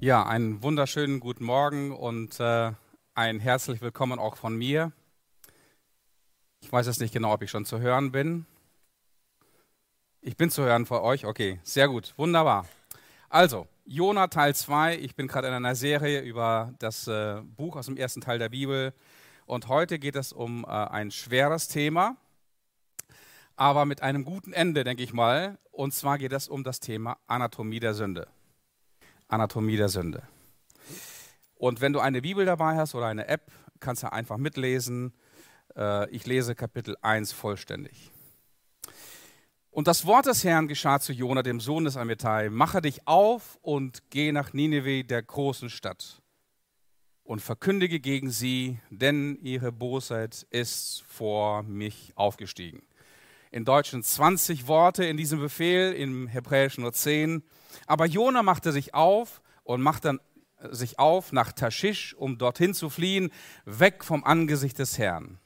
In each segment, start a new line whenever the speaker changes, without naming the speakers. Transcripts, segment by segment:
Ja, einen wunderschönen guten Morgen und äh, ein herzlich willkommen auch von mir. Ich weiß jetzt nicht genau, ob ich schon zu hören bin. Ich bin zu hören vor euch. Okay, sehr gut, wunderbar. Also, Jona Teil 2. Ich bin gerade in einer Serie über das äh, Buch aus dem ersten Teil der Bibel. Und heute geht es um äh, ein schweres Thema, aber mit einem guten Ende, denke ich mal. Und zwar geht es um das Thema Anatomie der Sünde. Anatomie der Sünde. Und wenn du eine Bibel dabei hast oder eine App, kannst du einfach mitlesen. Äh, ich lese Kapitel 1 vollständig. Und das Wort des Herrn geschah zu Jona, dem Sohn des Amittai: Mache dich auf und geh nach Nineveh, der großen Stadt, und verkündige gegen sie, denn ihre Bosheit ist vor mich aufgestiegen. In Deutschen 20 Worte in diesem Befehl, im Hebräischen nur 10. Aber Jona machte sich auf und machte sich auf nach Taschisch, um dorthin zu fliehen, weg vom Angesicht des Herrn.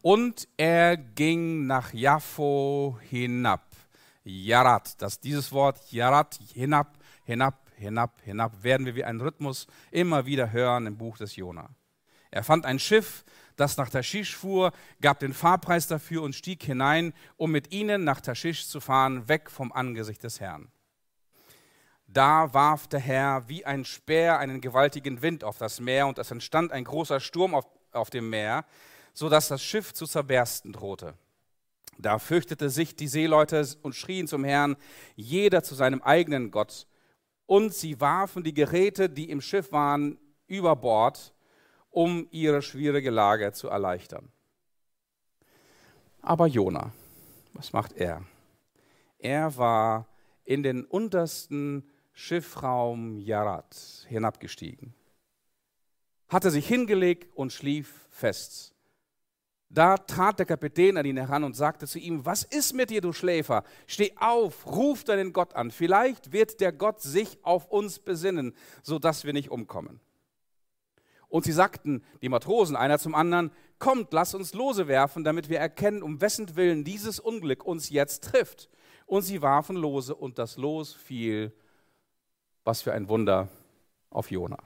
Und er ging nach Jaffo hinab. Jarat, das dieses Wort Jarat, hinab, hinab, hinab, hinab, werden wir wie einen Rhythmus immer wieder hören im Buch des Jona. Er fand ein Schiff, das nach Taschisch fuhr, gab den Fahrpreis dafür und stieg hinein, um mit ihnen nach Taschisch zu fahren, weg vom Angesicht des Herrn. Da warf der Herr wie ein Speer einen gewaltigen Wind auf das Meer und es entstand ein großer Sturm auf, auf dem Meer, so dass das Schiff zu zerbersten drohte. Da fürchtete sich die Seeleute und schrien zum Herrn, jeder zu seinem eigenen Gott. Und sie warfen die Geräte, die im Schiff waren, über Bord, um ihre schwierige Lage zu erleichtern. Aber Jona, was macht er? Er war in den untersten Schiffraum Jarat hinabgestiegen, hatte sich hingelegt und schlief fest. Da trat der Kapitän an ihn heran und sagte zu ihm, was ist mit dir, du Schläfer? Steh auf, ruf deinen Gott an. Vielleicht wird der Gott sich auf uns besinnen, sodass wir nicht umkommen. Und sie sagten, die Matrosen, einer zum anderen, kommt, lass uns Lose werfen, damit wir erkennen, um wessen Willen dieses Unglück uns jetzt trifft. Und sie warfen Lose und das Los fiel was für ein Wunder auf Jona.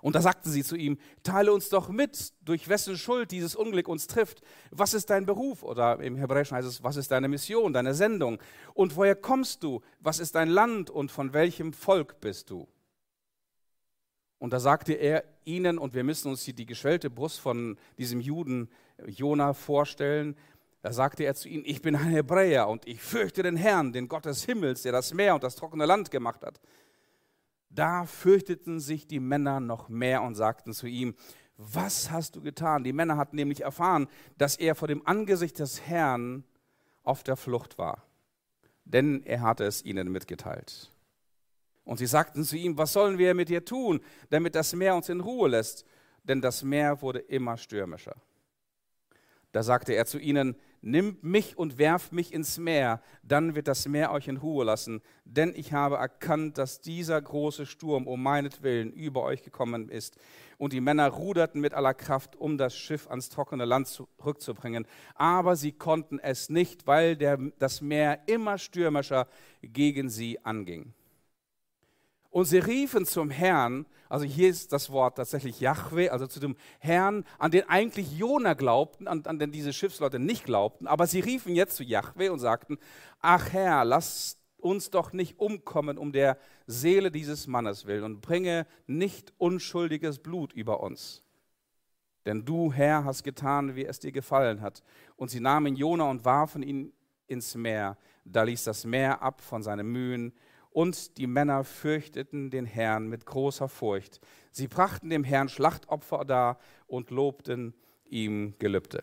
Und da sagten sie zu ihm, teile uns doch mit, durch wessen Schuld dieses Unglück uns trifft. Was ist dein Beruf? Oder im Hebräischen heißt es, was ist deine Mission, deine Sendung? Und woher kommst du? Was ist dein Land und von welchem Volk bist du? Und da sagte er ihnen, und wir müssen uns hier die geschwellte Brust von diesem Juden Jona vorstellen, da sagte er zu ihnen, ich bin ein Hebräer und ich fürchte den Herrn, den Gott des Himmels, der das Meer und das trockene Land gemacht hat. Da fürchteten sich die Männer noch mehr und sagten zu ihm, was hast du getan? Die Männer hatten nämlich erfahren, dass er vor dem Angesicht des Herrn auf der Flucht war, denn er hatte es ihnen mitgeteilt. Und sie sagten zu ihm, was sollen wir mit dir tun, damit das Meer uns in Ruhe lässt? Denn das Meer wurde immer stürmischer. Da sagte er zu ihnen, Nimmt mich und werft mich ins Meer, dann wird das Meer euch in Ruhe lassen. Denn ich habe erkannt, dass dieser große Sturm um meinetwillen über euch gekommen ist. Und die Männer ruderten mit aller Kraft, um das Schiff ans trockene Land zurückzubringen. Aber sie konnten es nicht, weil der, das Meer immer stürmischer gegen sie anging. Und sie riefen zum Herrn, also hier ist das Wort tatsächlich Yahweh, also zu dem Herrn, an den eigentlich Jona glaubten, an, an den diese Schiffsleute nicht glaubten, aber sie riefen jetzt zu Yahweh und sagten, ach Herr, lass uns doch nicht umkommen um der Seele dieses Mannes willen und bringe nicht unschuldiges Blut über uns. Denn du, Herr, hast getan, wie es dir gefallen hat. Und sie nahmen Jona und warfen ihn ins Meer. Da ließ das Meer ab von seinen Mühen und die Männer fürchteten den Herrn mit großer Furcht. Sie brachten dem Herrn Schlachtopfer dar und lobten ihm Gelübde.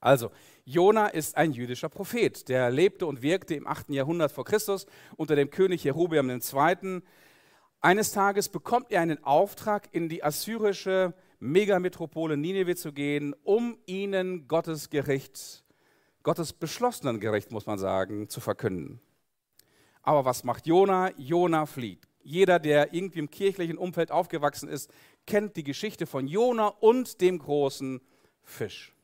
Also, Jona ist ein jüdischer Prophet, der lebte und wirkte im 8. Jahrhundert vor Christus unter dem König Jerobeam II. Eines Tages bekommt er einen Auftrag, in die assyrische Megametropole Nineveh zu gehen, um ihnen Gottes Gericht, Gottes beschlossenen Gericht, muss man sagen, zu verkünden. Aber was macht Jona? Jona flieht. Jeder, der irgendwie im kirchlichen Umfeld aufgewachsen ist, kennt die Geschichte von Jona und dem großen Fisch.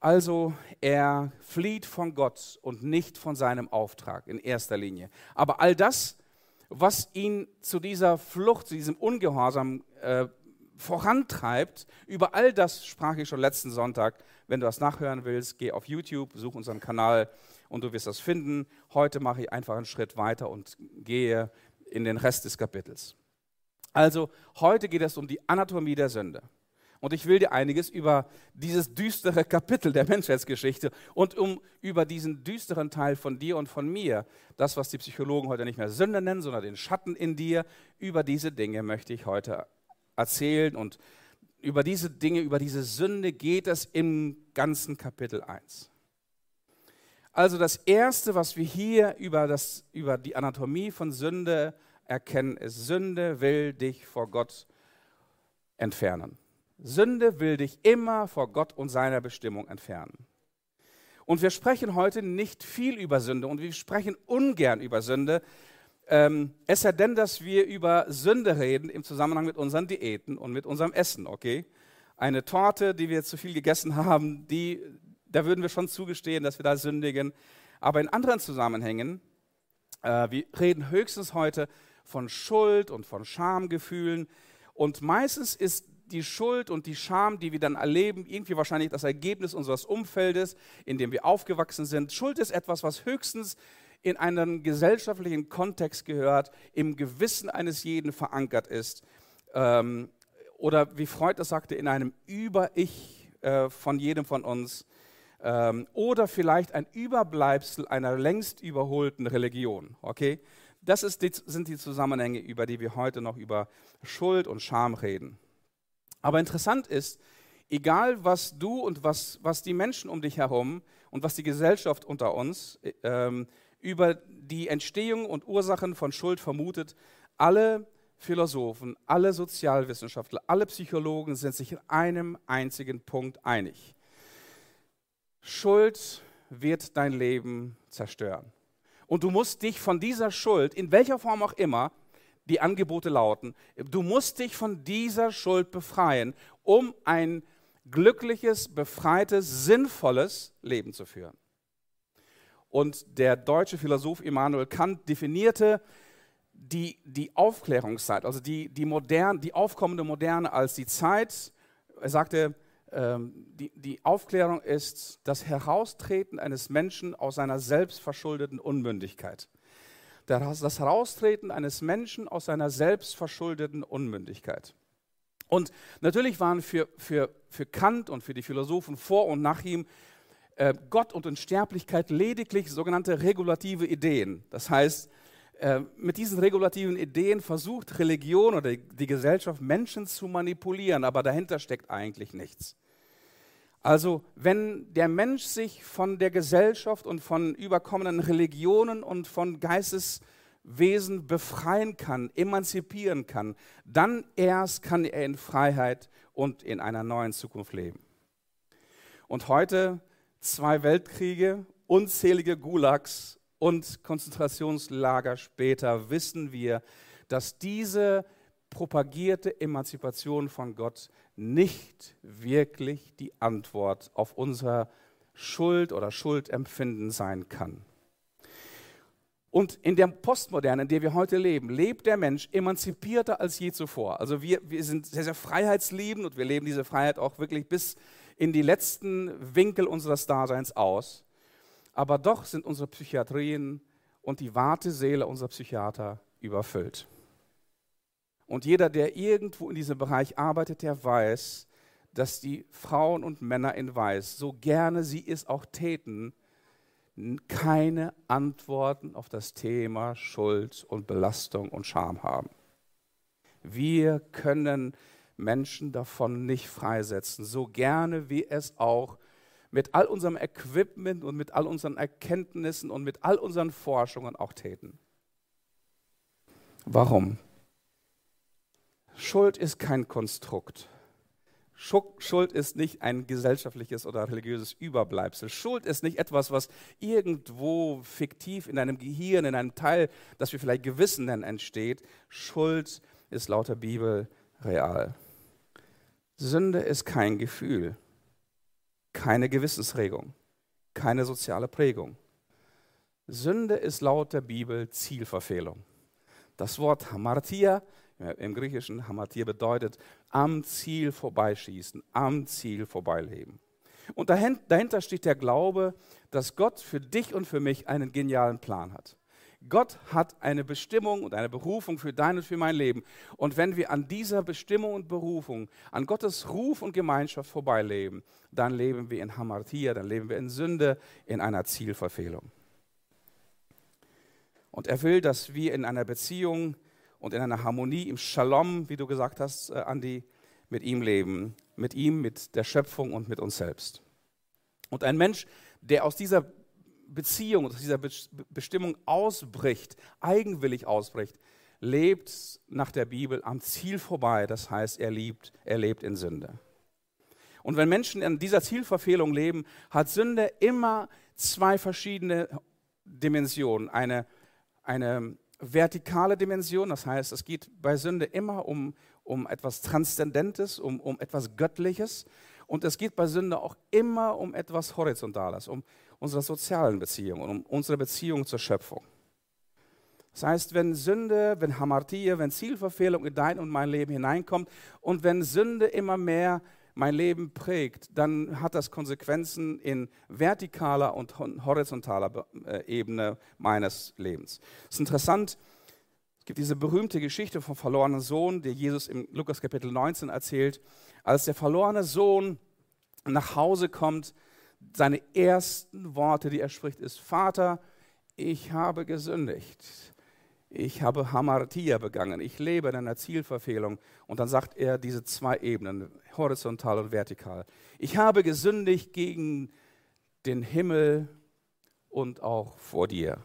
Also er flieht von Gott und nicht von seinem Auftrag in erster Linie. Aber all das, was ihn zu dieser Flucht, zu diesem Ungehorsam äh, vorantreibt, über all das sprach ich schon letzten Sonntag. Wenn du das nachhören willst, geh auf YouTube, such unseren Kanal und du wirst das finden. Heute mache ich einfach einen Schritt weiter und gehe in den Rest des Kapitels. Also heute geht es um die Anatomie der Sünde. Und ich will dir einiges über dieses düstere Kapitel der Menschheitsgeschichte und um über diesen düsteren Teil von dir und von mir, das, was die Psychologen heute nicht mehr Sünde nennen, sondern den Schatten in dir, über diese Dinge möchte ich heute erzählen. Und über diese Dinge, über diese Sünde geht es im ganzen Kapitel 1. Also das Erste, was wir hier über, das, über die Anatomie von Sünde erkennen, ist, Sünde will dich vor Gott entfernen. Sünde will dich immer vor Gott und seiner Bestimmung entfernen. Und wir sprechen heute nicht viel über Sünde und wir sprechen ungern über Sünde, ähm, es sei denn, dass wir über Sünde reden im Zusammenhang mit unseren Diäten und mit unserem Essen, okay? Eine Torte, die wir zu viel gegessen haben, die, da würden wir schon zugestehen, dass wir da sündigen. Aber in anderen Zusammenhängen, äh, wir reden höchstens heute von Schuld und von Schamgefühlen. Und meistens ist die Schuld und die Scham, die wir dann erleben, irgendwie wahrscheinlich das Ergebnis unseres Umfeldes, in dem wir aufgewachsen sind. Schuld ist etwas, was höchstens in einen gesellschaftlichen Kontext gehört, im Gewissen eines jeden verankert ist. Ähm, oder wie Freud das sagte, in einem Über-Ich äh, von jedem von uns ähm, oder vielleicht ein Überbleibsel einer längst überholten Religion. Okay? Das die, sind die Zusammenhänge, über die wir heute noch über Schuld und Scham reden. Aber interessant ist, egal was du und was, was die Menschen um dich herum und was die Gesellschaft unter uns ähm, über die Entstehung und Ursachen von Schuld vermutet, alle Philosophen, alle Sozialwissenschaftler, alle Psychologen sind sich in einem einzigen Punkt einig. Schuld wird dein Leben zerstören. Und du musst dich von dieser Schuld, in welcher Form auch immer, die Angebote lauten, du musst dich von dieser Schuld befreien, um ein glückliches, befreites, sinnvolles Leben zu führen. Und der deutsche Philosoph Immanuel Kant definierte die, die Aufklärungszeit, also die, die, modern, die aufkommende Moderne als die Zeit, er sagte, ähm, die, die Aufklärung ist das Heraustreten eines Menschen aus seiner selbstverschuldeten Unmündigkeit. Das Heraustreten eines Menschen aus seiner selbstverschuldeten Unmündigkeit. Und natürlich waren für, für, für Kant und für die Philosophen vor und nach ihm äh, Gott und Unsterblichkeit lediglich sogenannte regulative Ideen. Das heißt, äh, mit diesen regulativen Ideen versucht Religion oder die Gesellschaft Menschen zu manipulieren, aber dahinter steckt eigentlich nichts. Also wenn der Mensch sich von der Gesellschaft und von überkommenen Religionen und von Geisteswesen befreien kann, emanzipieren kann, dann erst kann er in Freiheit und in einer neuen Zukunft leben. Und heute zwei Weltkriege, unzählige Gulags und Konzentrationslager später wissen wir, dass diese propagierte Emanzipation von Gott nicht wirklich die Antwort auf unser Schuld oder Schuldempfinden sein kann. Und in der Postmoderne, in der wir heute leben, lebt der Mensch emanzipierter als je zuvor. Also wir, wir sind sehr, sehr freiheitsliebend und wir leben diese Freiheit auch wirklich bis in die letzten Winkel unseres Daseins aus. Aber doch sind unsere Psychiatrien und die Wartesäle unserer Psychiater überfüllt. Und jeder, der irgendwo in diesem Bereich arbeitet, der weiß, dass die Frauen und Männer in Weiß, so gerne sie es auch täten, keine Antworten auf das Thema Schuld und Belastung und Scham haben. Wir können Menschen davon nicht freisetzen, so gerne wie es auch mit all unserem Equipment und mit all unseren Erkenntnissen und mit all unseren Forschungen auch täten. Warum? Schuld ist kein Konstrukt. Schuld ist nicht ein gesellschaftliches oder religiöses Überbleibsel. Schuld ist nicht etwas, was irgendwo fiktiv in einem Gehirn, in einem Teil, das wir vielleicht Gewissen nennen, entsteht. Schuld ist laut der Bibel real. Sünde ist kein Gefühl. keine Gewissensregung, keine soziale Prägung. Sünde ist laut der Bibel Zielverfehlung. Das Wort Hamartia im Griechischen Hamartia bedeutet am Ziel vorbeischießen, am Ziel vorbeileben. Und dahinter steht der Glaube, dass Gott für dich und für mich einen genialen Plan hat. Gott hat eine Bestimmung und eine Berufung für dein und für mein Leben. Und wenn wir an dieser Bestimmung und Berufung, an Gottes Ruf und Gemeinschaft vorbeileben, dann leben wir in Hamartia, dann leben wir in Sünde, in einer Zielverfehlung. Und er will, dass wir in einer Beziehung und in einer Harmonie, im Shalom, wie du gesagt hast, äh, Andi, mit ihm leben. Mit ihm, mit der Schöpfung und mit uns selbst. Und ein Mensch, der aus dieser Beziehung, aus dieser Bestimmung ausbricht, eigenwillig ausbricht, lebt nach der Bibel am Ziel vorbei. Das heißt, er liebt, er lebt in Sünde. Und wenn Menschen in dieser Zielverfehlung leben, hat Sünde immer zwei verschiedene Dimensionen. Eine eine vertikale Dimension, das heißt, es geht bei Sünde immer um, um etwas Transzendentes, um, um etwas Göttliches. Und es geht bei Sünde auch immer um etwas Horizontales, um unsere sozialen Beziehungen, um unsere Beziehung zur Schöpfung. Das heißt, wenn Sünde, wenn Hamartie, wenn Zielverfehlung in dein und mein Leben hineinkommt und wenn Sünde immer mehr mein Leben prägt, dann hat das Konsequenzen in vertikaler und horizontaler äh, Ebene meines Lebens. Es ist interessant, es gibt diese berühmte Geschichte vom verlorenen Sohn, die Jesus im Lukas Kapitel 19 erzählt. Als der verlorene Sohn nach Hause kommt, seine ersten Worte, die er spricht, ist, Vater, ich habe gesündigt ich habe Hamartia begangen, ich lebe in einer Zielverfehlung. Und dann sagt er diese zwei Ebenen, horizontal und vertikal. Ich habe gesündigt gegen den Himmel und auch vor dir.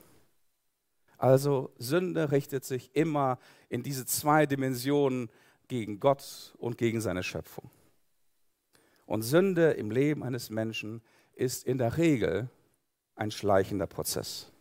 Also Sünde richtet sich immer in diese zwei Dimensionen gegen Gott und gegen seine Schöpfung. Und Sünde im Leben eines Menschen ist in der Regel ein schleichender Prozess.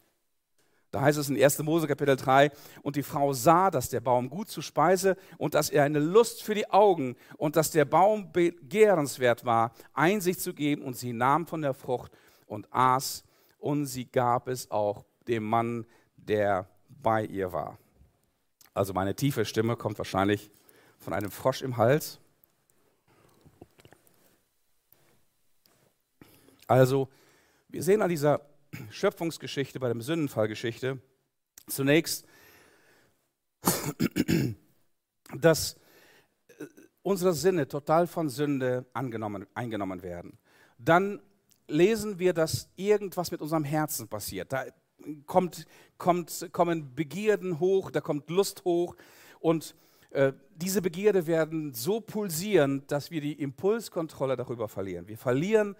Da heißt es in 1. Mose Kapitel 3, und die Frau sah, dass der Baum gut zu Speise und dass er eine Lust für die Augen und dass der Baum begehrenswert war, Einsicht zu geben. Und sie nahm von der Frucht und aß und sie gab es auch dem Mann, der bei ihr war. Also meine tiefe Stimme kommt wahrscheinlich von einem Frosch im Hals. Also wir sehen an dieser Schöpfungsgeschichte, bei der Sündenfallgeschichte, zunächst, dass äh, unsere Sinne total von Sünde angenommen, eingenommen werden. Dann lesen wir, dass irgendwas mit unserem Herzen passiert. Da kommt, kommt, kommen Begierden hoch, da kommt Lust hoch und äh, diese Begierde werden so pulsieren, dass wir die Impulskontrolle darüber verlieren. Wir verlieren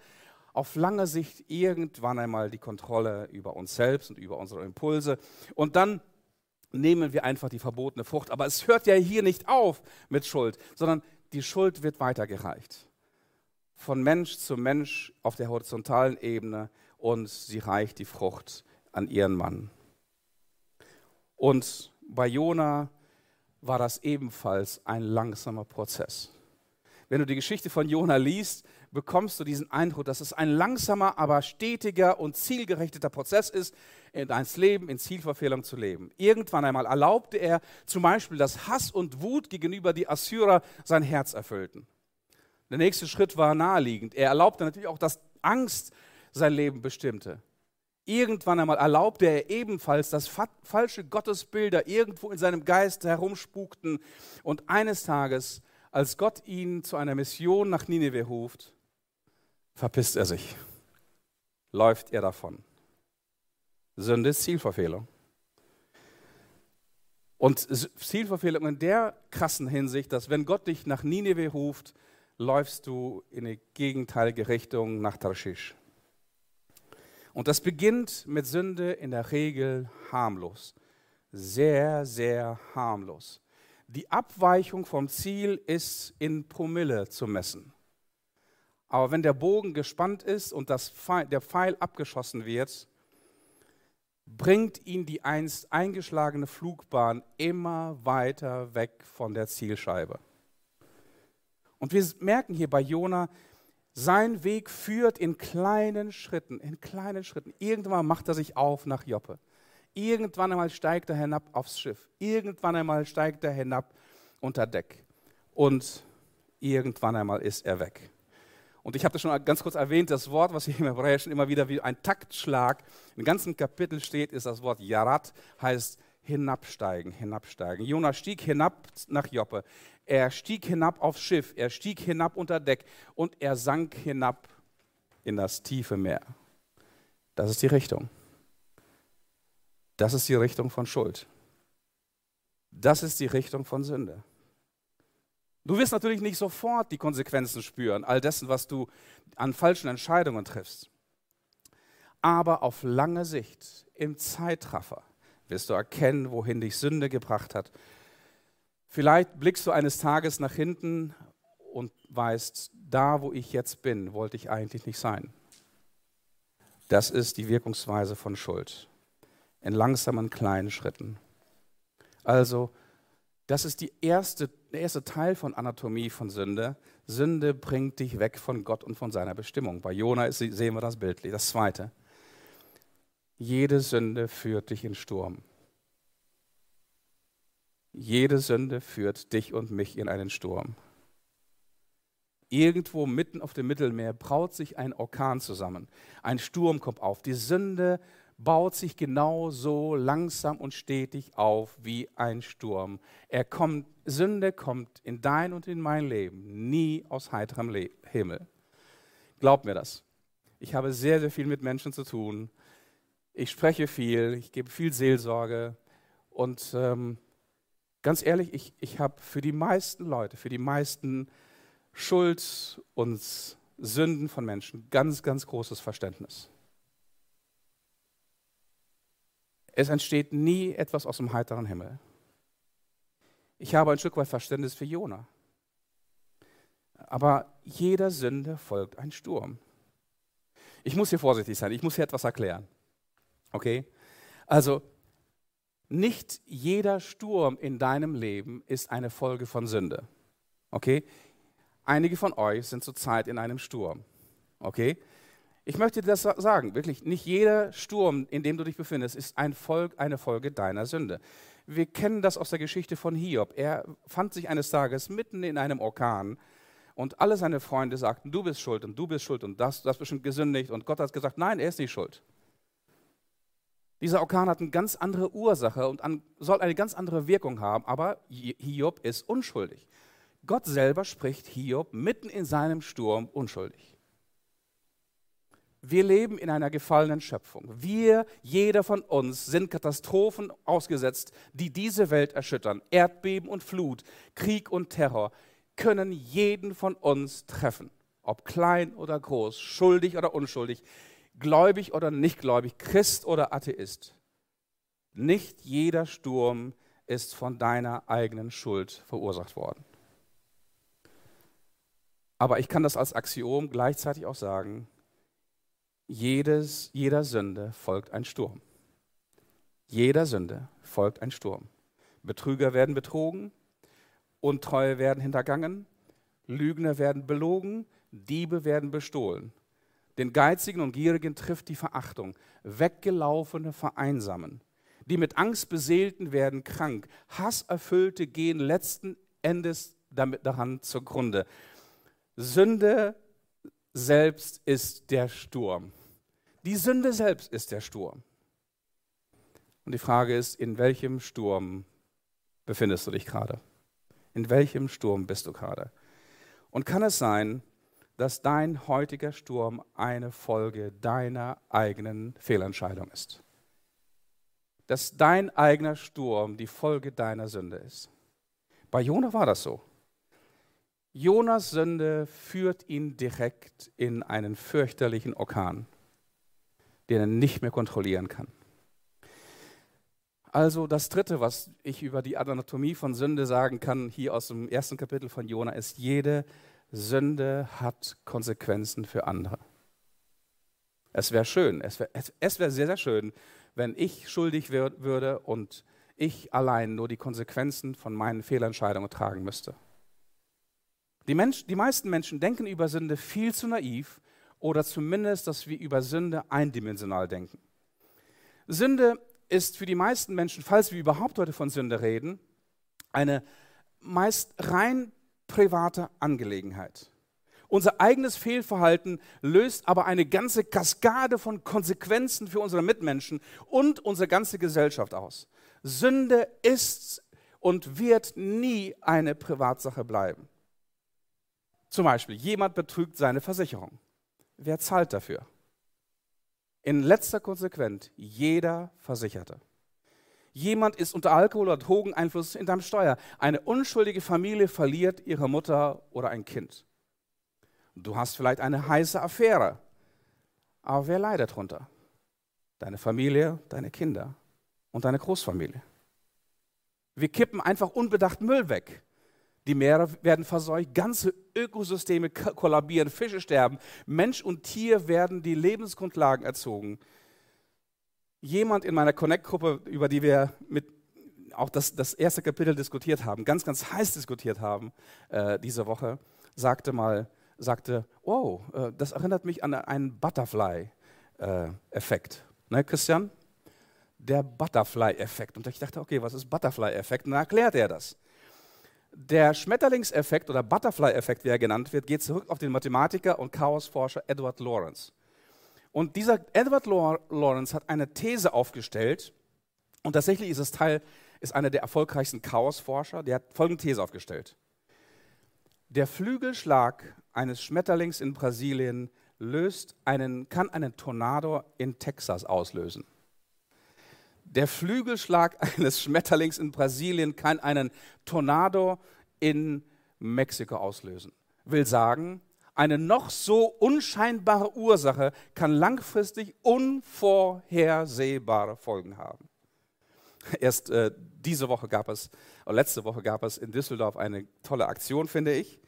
auf lange Sicht irgendwann einmal die Kontrolle über uns selbst und über unsere Impulse. Und dann nehmen wir einfach die verbotene Frucht. Aber es hört ja hier nicht auf mit Schuld, sondern die Schuld wird weitergereicht. Von Mensch zu Mensch auf der horizontalen Ebene und sie reicht die Frucht an ihren Mann. Und bei Jona war das ebenfalls ein langsamer Prozess. Wenn du die Geschichte von Jona liest, bekommst du diesen Eindruck, dass es ein langsamer, aber stetiger und zielgerichteter Prozess ist, in dein Leben in Zielverfehlung zu leben. Irgendwann einmal erlaubte er zum Beispiel, dass Hass und Wut gegenüber die Assyrer sein Herz erfüllten. Der nächste Schritt war naheliegend. Er erlaubte natürlich auch, dass Angst sein Leben bestimmte. Irgendwann einmal erlaubte er ebenfalls, dass falsche Gottesbilder irgendwo in seinem Geist herumspukten. Und eines Tages, als Gott ihn zu einer Mission nach Nineveh ruft, verpisst er sich, läuft er davon. Sünde ist Zielverfehlung. Und Zielverfehlung in der krassen Hinsicht, dass wenn Gott dich nach Nineveh ruft, läufst du in die gegenteilige Richtung nach Tarschisch. Und das beginnt mit Sünde in der Regel harmlos. Sehr, sehr harmlos. Die Abweichung vom Ziel ist in Promille zu messen. Aber wenn der Bogen gespannt ist und das Pfeil, der Pfeil abgeschossen wird, bringt ihn die einst eingeschlagene Flugbahn immer weiter weg von der Zielscheibe. Und wir merken hier bei Jona, Sein Weg führt in kleinen Schritten, in kleinen Schritten. Irgendwann macht er sich auf nach Joppe. Irgendwann einmal steigt er hinab aufs Schiff. Irgendwann einmal steigt er hinab unter Deck. Und irgendwann einmal ist er weg. Und ich habe das schon ganz kurz erwähnt, das Wort, was hier im Hebräischen immer wieder wie ein Taktschlag im ganzen Kapitel steht, ist das Wort Yarat, heißt hinabsteigen, hinabsteigen. Jonas stieg hinab nach Joppe. Er stieg hinab aufs Schiff, er stieg hinab unter Deck und er sank hinab in das tiefe Meer. Das ist die Richtung. Das ist die Richtung von Schuld. Das ist die Richtung von Sünde. Du wirst natürlich nicht sofort die Konsequenzen spüren, all dessen, was du an falschen Entscheidungen triffst. Aber auf lange Sicht, im Zeitraffer, wirst du erkennen, wohin dich Sünde gebracht hat. Vielleicht blickst du eines Tages nach hinten und weißt, da wo ich jetzt bin, wollte ich eigentlich nicht sein. Das ist die Wirkungsweise von Schuld. In langsamen kleinen Schritten. Also, das ist die erste, der erste Teil von Anatomie von Sünde. Sünde bringt dich weg von Gott und von seiner Bestimmung. Bei Jona sehen wir das bildlich. Das zweite. Jede Sünde führt dich in Sturm. Jede Sünde führt dich und mich in einen Sturm. Irgendwo mitten auf dem Mittelmeer braut sich ein Orkan zusammen. Ein Sturm kommt auf. Die Sünde baut sich genauso langsam und stetig auf wie ein Sturm. Er kommt, Sünde kommt in dein und in mein Leben nie aus heiterem Le Himmel. Glaub mir das. Ich habe sehr, sehr viel mit Menschen zu tun ich spreche viel, ich gebe viel Seelsorge und ähm, ganz ehrlich, ich, ich habe für die meisten Leute, für die meisten Schuld und Sünden von Menschen ganz, ganz großes Verständnis. Es entsteht nie etwas aus dem heiteren Himmel. Ich habe ein Stück weit Verständnis für Jona. Aber jeder Sünde folgt ein Sturm. Ich muss hier vorsichtig sein, ich muss hier etwas erklären. Okay? Also, nicht jeder Sturm in deinem Leben ist eine Folge von Sünde. Okay? Einige von euch sind zurzeit in einem Sturm. Okay? Ich möchte dir das sagen, wirklich, nicht jeder Sturm, in dem du dich befindest, ist ein Volk, eine Folge deiner Sünde. Wir kennen das aus der Geschichte von Hiob. Er fand sich eines Tages mitten in einem Orkan und alle seine Freunde sagten, du bist schuld und du bist schuld und das, das bestimmt gesündigt. Und Gott hat gesagt, nein, er ist nicht schuld. Dieser Orkan hat eine ganz andere Ursache und an, soll eine ganz andere Wirkung haben, aber Hiob ist unschuldig. Gott selber spricht Hiob mitten in seinem Sturm unschuldig. Wir leben in einer gefallenen Schöpfung. Wir, jeder von uns, sind Katastrophen ausgesetzt, die diese Welt erschüttern. Erdbeben und Flut, Krieg und Terror können jeden von uns treffen, ob klein oder groß, schuldig oder unschuldig gläubig oder nicht gläubig, Christ oder Atheist. Nicht jeder Sturm ist von deiner eigenen Schuld verursacht worden. Aber ich kann das als Axiom gleichzeitig auch sagen, jedes, jeder Sünde folgt ein Sturm. Jeder Sünde folgt ein Sturm. Betrüger werden betrogen, Untreue werden hintergangen, Lügner werden belogen, Diebe werden bestohlen. Den Geizigen und Gierigen trifft die Verachtung. Weggelaufene vereinsamen. Die mit Angst beseelten werden krank. Hasserfüllte gehen letzten Endes damit daran zugrunde. Sünde selbst ist der Sturm. Die Sünde selbst ist der Sturm. Und die Frage ist, in welchem Sturm befindest du dich gerade? In welchem Sturm bist du gerade? Und kann es sein, dass dein heutiger Sturm eine Folge deiner eigenen Fehlentscheidung ist. Dass dein eigener Sturm die Folge deiner Sünde ist. Bei Jona war das so. Jonas Sünde führt ihn direkt in einen fürchterlichen Orkan, den er nicht mehr kontrollieren kann. Also das Dritte, was ich über die Anatomie von Sünde sagen kann, hier aus dem ersten Kapitel von Jona, ist, jede Sünde hat Konsequenzen für andere. Es wäre schön, es wäre es wär sehr, sehr schön, wenn ich schuldig wär, würde und ich allein nur die Konsequenzen von meinen Fehlentscheidungen tragen müsste. Die, Mensch, die meisten Menschen denken über Sünde viel zu naiv oder zumindest, dass wir über Sünde eindimensional denken. Sünde ist für die meisten Menschen, falls wir überhaupt heute von Sünde reden, eine meist rein private Angelegenheit. Unser eigenes Fehlverhalten löst aber eine ganze Kaskade von Konsequenzen für unsere Mitmenschen und unsere ganze Gesellschaft aus. Sünde ist und wird nie eine Privatsache bleiben. Zum Beispiel, jemand betrügt seine Versicherung. Wer zahlt dafür? In letzter Konsequenz jeder Versicherte. Jemand ist unter Alkohol- oder Drogeneinfluss in deinem Steuer. Eine unschuldige Familie verliert ihre Mutter oder ein Kind. Du hast vielleicht eine heiße Affäre. Aber wer leidet darunter? Deine Familie, deine Kinder und deine Großfamilie. Wir kippen einfach unbedacht Müll weg. Die Meere werden verseucht, ganze Ökosysteme kollabieren, Fische sterben, Mensch und Tier werden die Lebensgrundlagen erzogen. Jemand in meiner Connect-Gruppe, über die wir mit auch das, das erste Kapitel diskutiert haben, ganz, ganz heiß diskutiert haben äh, diese Woche, sagte mal, sagte, wow, äh, das erinnert mich an einen Butterfly-Effekt. Äh, ne, Christian? Der Butterfly-Effekt. Und ich dachte, okay, was ist Butterfly-Effekt? Und dann erklärt er das. Der Schmetterlingseffekt oder Butterfly-Effekt, wie er genannt wird, geht zurück auf den Mathematiker und Chaosforscher Edward Lawrence. Und dieser Edward Lawrence hat eine These aufgestellt, und tatsächlich ist es Teil, ist einer der erfolgreichsten Chaosforscher, der hat folgende These aufgestellt. Der Flügelschlag eines Schmetterlings in Brasilien löst einen, kann einen Tornado in Texas auslösen. Der Flügelschlag eines Schmetterlings in Brasilien kann einen Tornado in Mexiko auslösen. Will sagen, eine noch so unscheinbare Ursache kann langfristig unvorhersehbare Folgen haben. Erst äh, diese Woche gab es, oder letzte Woche gab es in Düsseldorf eine tolle Aktion, finde ich.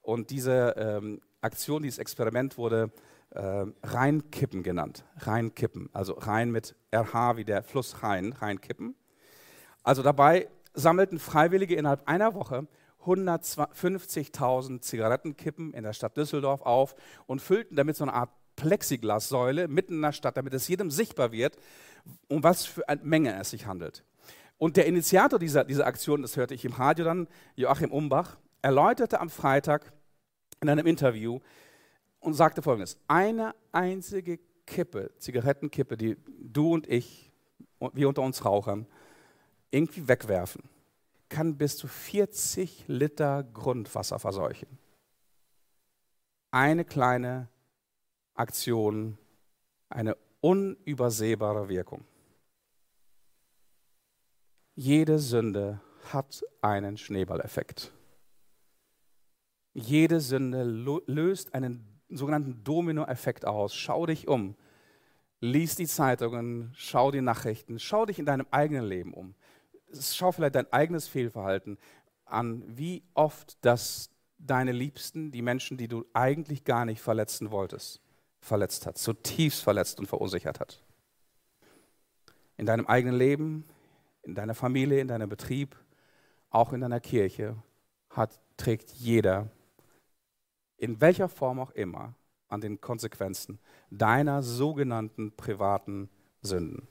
Und diese ähm, Aktion, dieses Experiment wurde äh, Rheinkippen genannt. Rheinkippen, also Rhein mit RH wie der Fluss Rhein, Rheinkippen. Also dabei sammelten Freiwillige innerhalb einer Woche 150.000 Zigarettenkippen in der Stadt Düsseldorf auf und füllten damit so eine Art Plexiglassäule mitten in der Stadt, damit es jedem sichtbar wird, um was für eine Menge es sich handelt. Und der Initiator dieser, dieser Aktion, das hörte ich im Radio dann, Joachim Umbach, erläuterte am Freitag in einem Interview, und sagte folgendes: Eine einzige Kippe, Zigarettenkippe, die du und ich, wir unter uns Rauchern, irgendwie wegwerfen, kann bis zu 40 Liter Grundwasser verseuchen. Eine kleine Aktion, eine unübersehbare Wirkung. Jede Sünde hat einen Schneeballeffekt. Jede Sünde löst einen sogenannten Dominoeffekt aus. Schau dich um. Lies die Zeitungen, schau die Nachrichten, schau dich in deinem eigenen Leben um. Schau vielleicht dein eigenes Fehlverhalten an, wie oft das deine Liebsten, die Menschen, die du eigentlich gar nicht verletzen wolltest, verletzt hat, zutiefst verletzt und verunsichert hat. In deinem eigenen Leben, in deiner Familie, in deinem Betrieb, auch in deiner Kirche hat, trägt jeder in welcher Form auch immer, an den Konsequenzen deiner sogenannten privaten Sünden.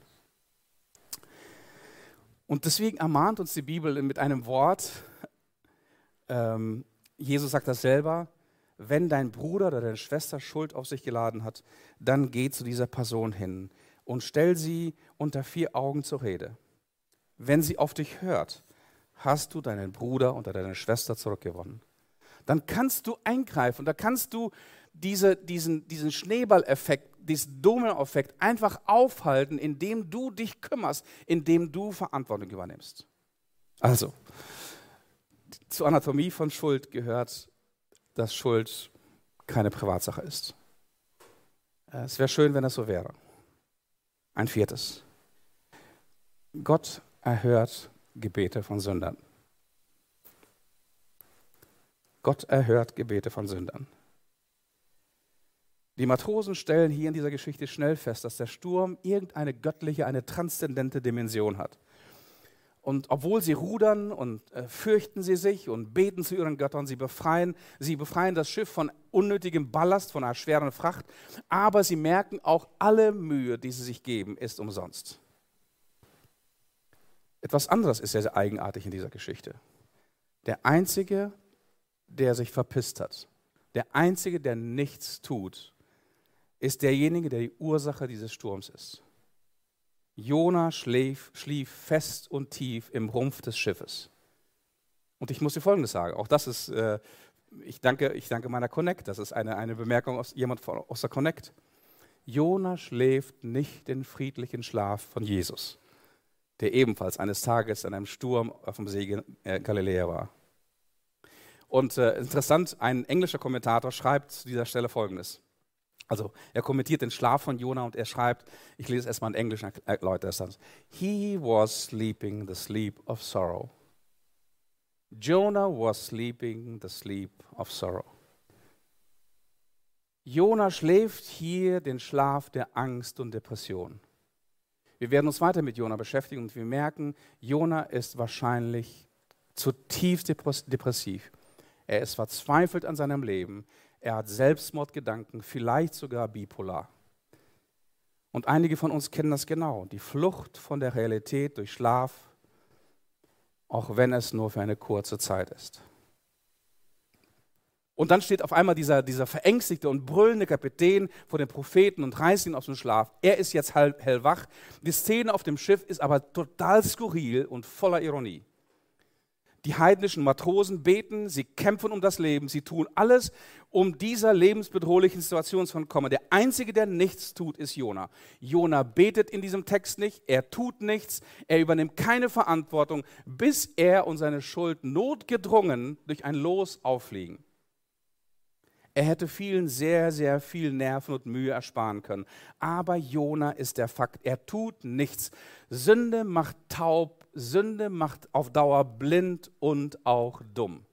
Und deswegen ermahnt uns die Bibel mit einem Wort, ähm, Jesus sagt das selber, wenn dein Bruder oder deine Schwester Schuld auf sich geladen hat, dann geh zu dieser Person hin und stell sie unter vier Augen zur Rede. Wenn sie auf dich hört, hast du deinen Bruder oder deine Schwester zurückgewonnen dann kannst du eingreifen. Da kannst du diese, diesen, diesen Schneeballeffekt, diesen Dominoeffekt einfach aufhalten, indem du dich kümmerst, indem du Verantwortung übernimmst. Also, zur Anatomie von Schuld gehört, dass Schuld keine Privatsache ist. Es wäre schön, wenn das so wäre. Ein viertes. Gott erhört Gebete von Sündern. Gott erhört Gebete von Sündern. Die Matrosen stellen hier in dieser Geschichte schnell fest, dass der Sturm irgendeine göttliche, eine transzendente Dimension hat. Und obwohl sie rudern und äh, fürchten sie sich und beten zu ihren Göttern, sie befreien, sie befreien das Schiff von unnötigem Ballast, von einer schweren Fracht, aber sie merken auch, alle Mühe, die sie sich geben, ist umsonst. Etwas anderes ist sehr eigenartig in dieser Geschichte. Der Einzige, der sich verpisst hat, der Einzige, der nichts tut, ist derjenige, der die Ursache dieses Sturms ist. Jona schlief, schlief fest und tief im Rumpf des Schiffes. Und ich muss dir Folgendes sagen, auch das ist, äh, ich, danke, ich danke meiner Connect, das ist eine, eine Bemerkung aus jemand von, aus der Connect. Jona schläft nicht den friedlichen Schlaf von Jesus, der ebenfalls eines Tages in einem Sturm auf dem See äh, Galiläa war. Und äh, interessant, ein englischer Kommentator schreibt zu dieser Stelle Folgendes. Also er kommentiert den Schlaf von Jona und er schreibt, ich lese es erstmal in Englisch, erläutert es dann. He was sleeping the sleep of sorrow. Jonah was sleeping the sleep of sorrow. Jona schläft hier den Schlaf der Angst und Depression. Wir werden uns weiter mit Jona beschäftigen und wir merken, Jona ist wahrscheinlich zutiefst depressiv. Er ist verzweifelt an seinem Leben. Er hat Selbstmordgedanken, vielleicht sogar bipolar. Und einige von uns kennen das genau, die Flucht von der Realität durch Schlaf, auch wenn es nur für eine kurze Zeit ist. Und dann steht auf einmal dieser, dieser verängstigte und brüllende Kapitän vor den Propheten und reißt ihn aus dem Schlaf. Er ist jetzt hellwach. Die Szene auf dem Schiff ist aber total skurril und voller Ironie. Die heidnischen Matrosen beten, sie kämpfen um das Leben, sie tun alles, um dieser lebensbedrohlichen Situation zu entkommen. Der Einzige, der nichts tut, ist Jona. Jona betet in diesem Text nicht, er tut nichts, er übernimmt keine Verantwortung, bis er und seine Schuld notgedrungen durch ein Los auffliegen. Er hätte vielen sehr, sehr viel Nerven und Mühe ersparen können. Aber Jona ist der Fakt, er tut nichts. Sünde macht taub, Sünde macht auf Dauer blind und auch dumm.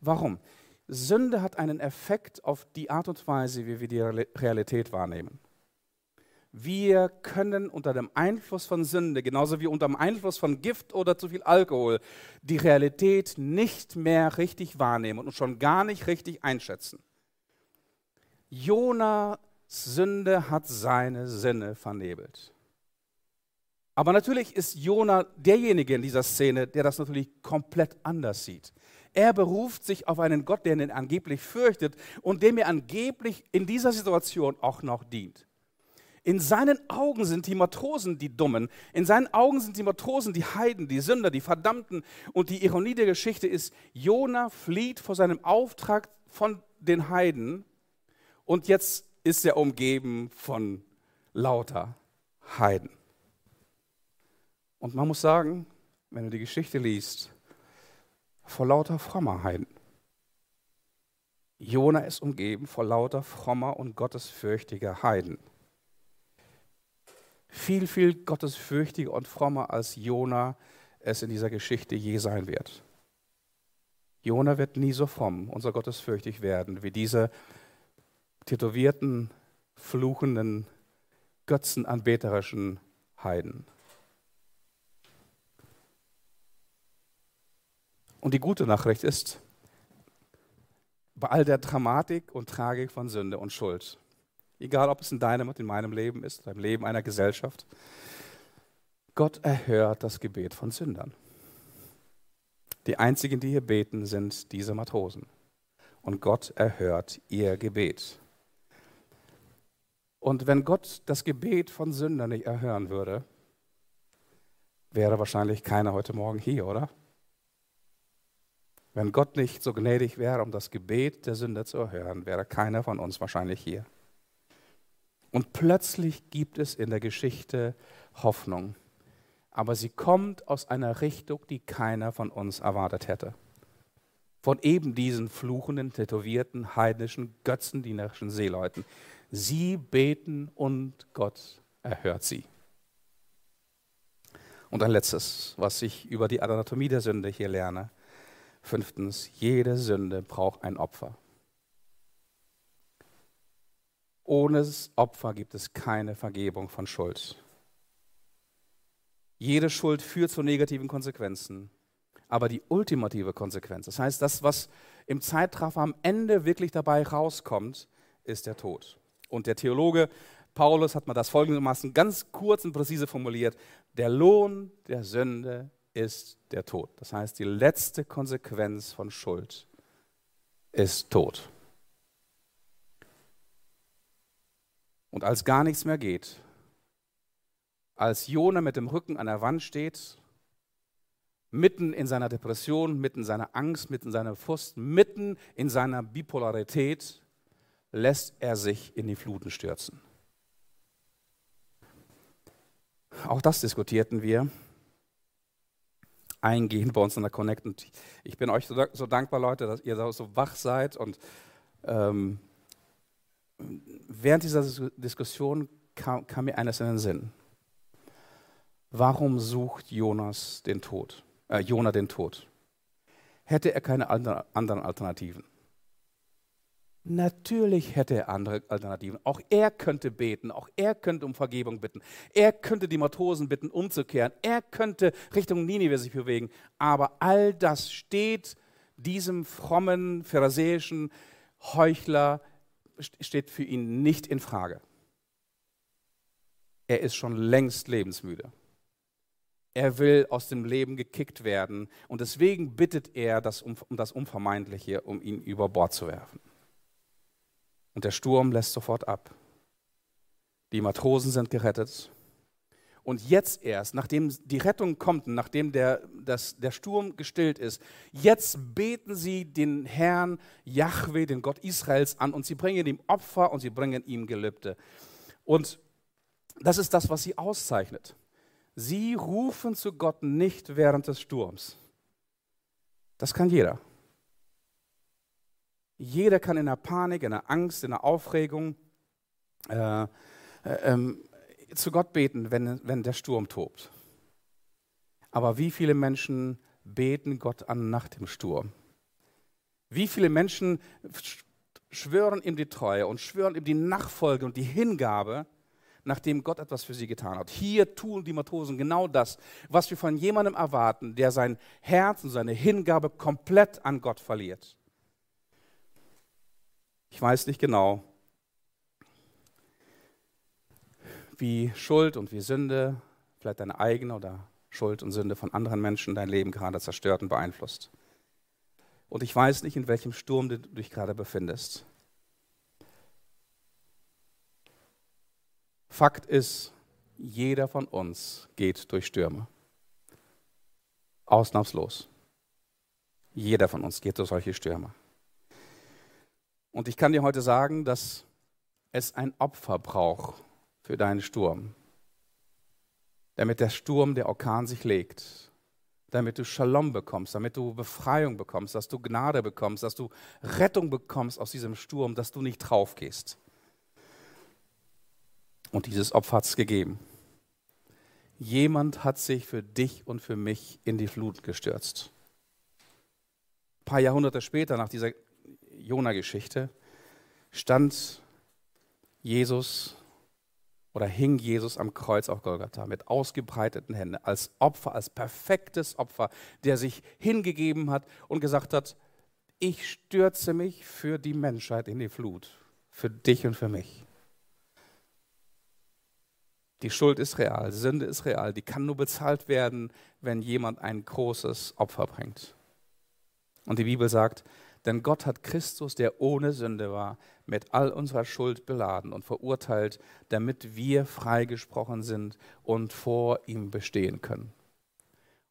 Warum? Sünde hat einen Effekt auf die Art und Weise, wie wir die Realität wahrnehmen. Wir können unter dem Einfluss von Sünde, genauso wie unter dem Einfluss von Gift oder zu viel Alkohol, die Realität nicht mehr richtig wahrnehmen und schon gar nicht richtig einschätzen. Jonas Sünde hat seine Sinne vernebelt. Aber natürlich ist Jona derjenige in dieser Szene, der das natürlich komplett anders sieht. Er beruft sich auf einen Gott, der ihn angeblich fürchtet und dem er angeblich in dieser Situation auch noch dient. In seinen Augen sind die Matrosen die Dummen, in seinen Augen sind die Matrosen die Heiden, die Sünder, die Verdammten. Und die Ironie der Geschichte ist, Jona flieht vor seinem Auftrag von den Heiden und jetzt ist er umgeben von lauter Heiden. Und man muss sagen, wenn du die Geschichte liest, vor lauter frommer Heiden. Jona ist umgeben vor lauter frommer und gottesfürchtiger Heiden. Viel, viel gottesfürchtiger und frommer als Jona es in dieser Geschichte je sein wird. Jona wird nie so fromm so gottesfürchtig werden wie diese tätowierten, fluchenden, götzenanbeterischen Heiden. Und die gute Nachricht ist, bei all der Dramatik und Tragik von Sünde und Schuld, egal ob es in deinem und in meinem Leben ist, im Leben einer Gesellschaft, Gott erhört das Gebet von Sündern. Die einzigen, die hier beten, sind diese Matrosen. Und Gott erhört ihr Gebet. Und wenn Gott das Gebet von Sündern nicht erhören würde, wäre wahrscheinlich keiner heute Morgen hier, oder? Wenn Gott nicht so gnädig wäre, um das Gebet der Sünder zu erhören, wäre keiner von uns wahrscheinlich hier. Und plötzlich gibt es in der Geschichte Hoffnung. Aber sie kommt aus einer Richtung, die keiner von uns erwartet hätte. Von eben diesen fluchenden, tätowierten, heidnischen, götzendienerischen Seeleuten. Sie beten und Gott erhört sie. Und ein letztes, was ich über die Anatomie der Sünde hier lerne. Fünftens, jede Sünde braucht ein Opfer. Ohne Opfer gibt es keine Vergebung von Schuld. Jede Schuld führt zu negativen Konsequenzen. Aber die ultimative Konsequenz, das heißt, das, was im Zeitraffer am Ende wirklich dabei rauskommt, ist der Tod. Und der Theologe Paulus hat mal das folgendermaßen ganz kurz und präzise formuliert. Der Lohn der Sünde ist der Tod. Das heißt, die letzte Konsequenz von Schuld ist Tod. Und als gar nichts mehr geht, als Jona mit dem Rücken an der Wand steht, mitten in seiner Depression, mitten in seiner Angst, mitten in seiner Frust, mitten in seiner Bipolarität, lässt er sich in die Fluten stürzen. Auch das diskutierten wir eingehend bei uns in der Connect. Und ich bin euch so, so dankbar, Leute, dass ihr so wach seid. Und ähm, während dieser Diskussion kam, kam mir eines in den Sinn. Warum sucht Jonas den Tod? Äh, Jona den Tod? Hätte er keine anderen Alternativen? Natürlich hätte er andere Alternativen. Auch er könnte beten, auch er könnte um Vergebung bitten. Er könnte die Matrosen bitten, umzukehren. Er könnte Richtung Ninive sich bewegen. Aber all das steht diesem frommen, pharisäischen Heuchler, steht für ihn nicht in Frage. Er ist schon längst lebensmüde. Er will aus dem Leben gekickt werden und deswegen bittet er das um, um das Unvermeidliche, um ihn über Bord zu werfen. Und der Sturm lässt sofort ab. Die Matrosen sind gerettet. Und jetzt erst, nachdem die Rettung kommt, nachdem der, das, der Sturm gestillt ist, jetzt beten sie den Herrn Yahweh, den Gott Israels, an und sie bringen ihm Opfer und sie bringen ihm Gelübde. Und das ist das, was sie auszeichnet. Sie rufen zu Gott nicht während des Sturms. Das kann jeder. Jeder kann in der Panik, in der Angst, in der Aufregung äh, äh, ähm, zu Gott beten, wenn, wenn der Sturm tobt. Aber wie viele Menschen beten Gott an nach dem Sturm? Wie viele Menschen schwören ihm die Treue und schwören ihm die Nachfolge und die Hingabe, nachdem Gott etwas für sie getan hat. Hier tun die Matrosen genau das, was wir von jemandem erwarten, der sein Herz und seine Hingabe komplett an Gott verliert. Ich weiß nicht genau, wie Schuld und wie Sünde, vielleicht deine eigene oder Schuld und Sünde von anderen Menschen dein Leben gerade zerstört und beeinflusst. Und ich weiß nicht, in welchem Sturm du dich gerade befindest. Fakt ist, jeder von uns geht durch Stürme. Ausnahmslos. Jeder von uns geht durch solche Stürme. Und ich kann dir heute sagen, dass es ein Opfer braucht für deinen Sturm, damit der Sturm, der Orkan sich legt, damit du Shalom bekommst, damit du Befreiung bekommst, dass du Gnade bekommst, dass du Rettung bekommst aus diesem Sturm, dass du nicht drauf gehst. Und dieses Opfer hat es gegeben. Jemand hat sich für dich und für mich in die Flut gestürzt. Ein paar Jahrhunderte später, nach dieser Jona-Geschichte stand Jesus oder hing Jesus am Kreuz auf Golgatha mit ausgebreiteten Händen als Opfer, als perfektes Opfer, der sich hingegeben hat und gesagt hat, ich stürze mich für die Menschheit in die Flut, für dich und für mich. Die Schuld ist real, Sünde ist real, die kann nur bezahlt werden, wenn jemand ein großes Opfer bringt. Und die Bibel sagt, denn Gott hat Christus, der ohne Sünde war, mit all unserer Schuld beladen und verurteilt, damit wir freigesprochen sind und vor ihm bestehen können.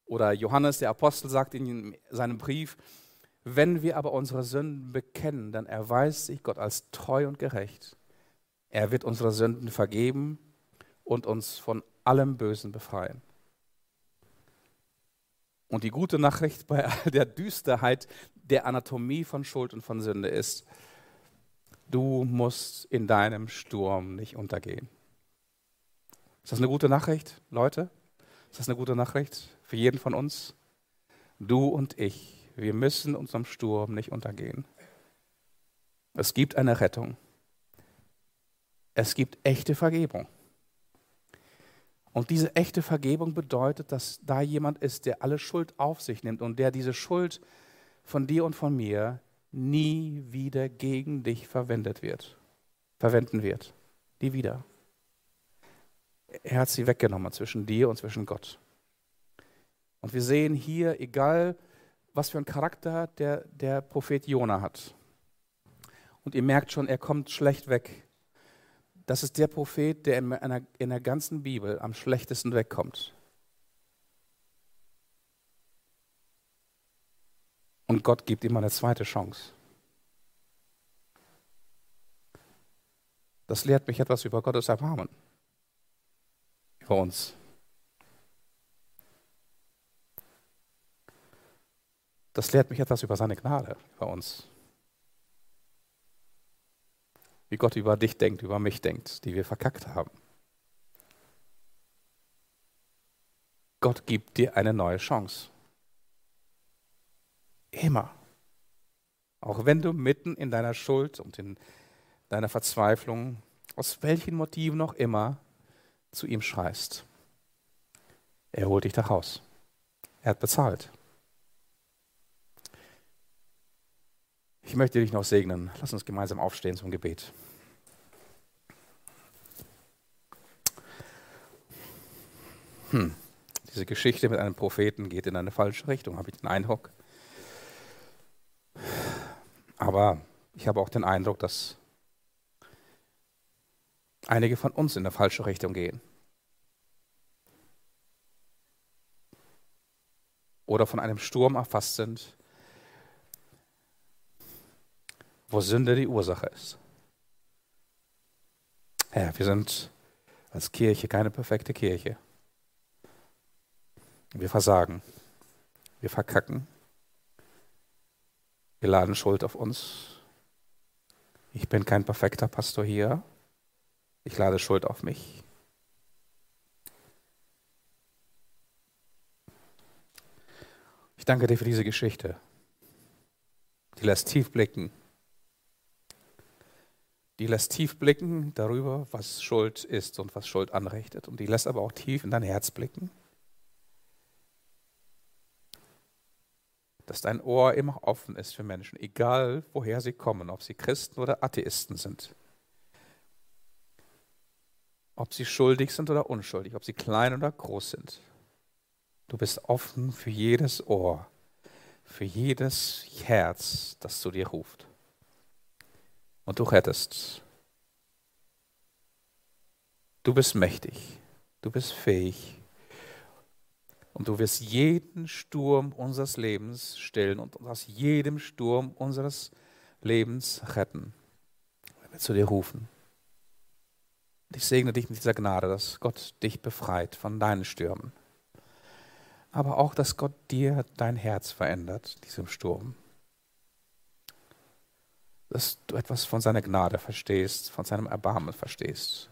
Oder Johannes, der Apostel, sagt in seinem Brief, wenn wir aber unsere Sünden bekennen, dann erweist sich Gott als treu und gerecht. Er wird unsere Sünden vergeben und uns von allem Bösen befreien. Und die gute Nachricht bei all der Düsterheit der Anatomie von Schuld und von Sünde ist, du musst in deinem Sturm nicht untergehen. Ist das eine gute Nachricht, Leute? Ist das eine gute Nachricht für jeden von uns? Du und ich, wir müssen unserem Sturm nicht untergehen. Es gibt eine Rettung. Es gibt echte Vergebung. Und diese echte Vergebung bedeutet, dass da jemand ist, der alle Schuld auf sich nimmt und der diese Schuld von dir und von mir nie wieder gegen dich verwendet wird, verwenden wird. Nie wieder. Er hat sie weggenommen zwischen dir und zwischen Gott. Und wir sehen hier, egal was für einen Charakter der, der Prophet Jona hat. Und ihr merkt schon, er kommt schlecht weg. Das ist der Prophet, der in, einer, in der ganzen Bibel am schlechtesten wegkommt. Und Gott gibt ihm eine zweite Chance. Das lehrt mich etwas über Gottes Erbarmen. Über uns. Das lehrt mich etwas über seine Gnade, über uns wie Gott über dich denkt, über mich denkt, die wir verkackt haben. Gott gibt dir eine neue Chance. Immer. Auch wenn du mitten in deiner Schuld und in deiner Verzweiflung, aus welchen Motiven noch immer, zu ihm schreist. Er holt dich da raus. Er hat bezahlt. Ich möchte dich noch segnen. Lass uns gemeinsam aufstehen zum Gebet. Hm. Diese Geschichte mit einem Propheten geht in eine falsche Richtung, habe ich den Eindruck. Aber ich habe auch den Eindruck, dass einige von uns in eine falsche Richtung gehen. Oder von einem Sturm erfasst sind, wo Sünde die Ursache ist. Ja, wir sind als Kirche keine perfekte Kirche. Wir versagen. Wir verkacken. Wir laden Schuld auf uns. Ich bin kein perfekter Pastor hier. Ich lade Schuld auf mich. Ich danke dir für diese Geschichte. Die lässt tief blicken die lässt tief blicken darüber, was Schuld ist und was Schuld anrichtet. Und die lässt aber auch tief in dein Herz blicken. Dass dein Ohr immer offen ist für Menschen, egal woher sie kommen, ob sie Christen oder Atheisten sind. Ob sie schuldig sind oder unschuldig, ob sie klein oder groß sind. Du bist offen für jedes Ohr, für jedes Herz, das zu dir ruft und du rettest. Du bist mächtig, du bist fähig und du wirst jeden Sturm unseres Lebens stillen und aus jedem Sturm unseres Lebens retten, wenn wir zu dir rufen. Ich segne dich mit dieser Gnade, dass Gott dich befreit von deinen Stürmen. Aber auch, dass Gott dir dein Herz verändert, diesem Sturm dass du etwas von seiner Gnade verstehst, von seinem Erbarmen verstehst.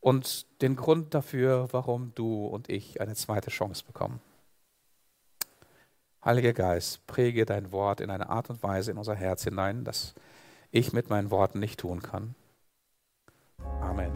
Und den Grund dafür, warum du und ich eine zweite Chance bekommen. Heiliger Geist, präge dein Wort in eine Art und Weise in unser Herz hinein, dass ich mit meinen Worten nicht tun kann. Amen.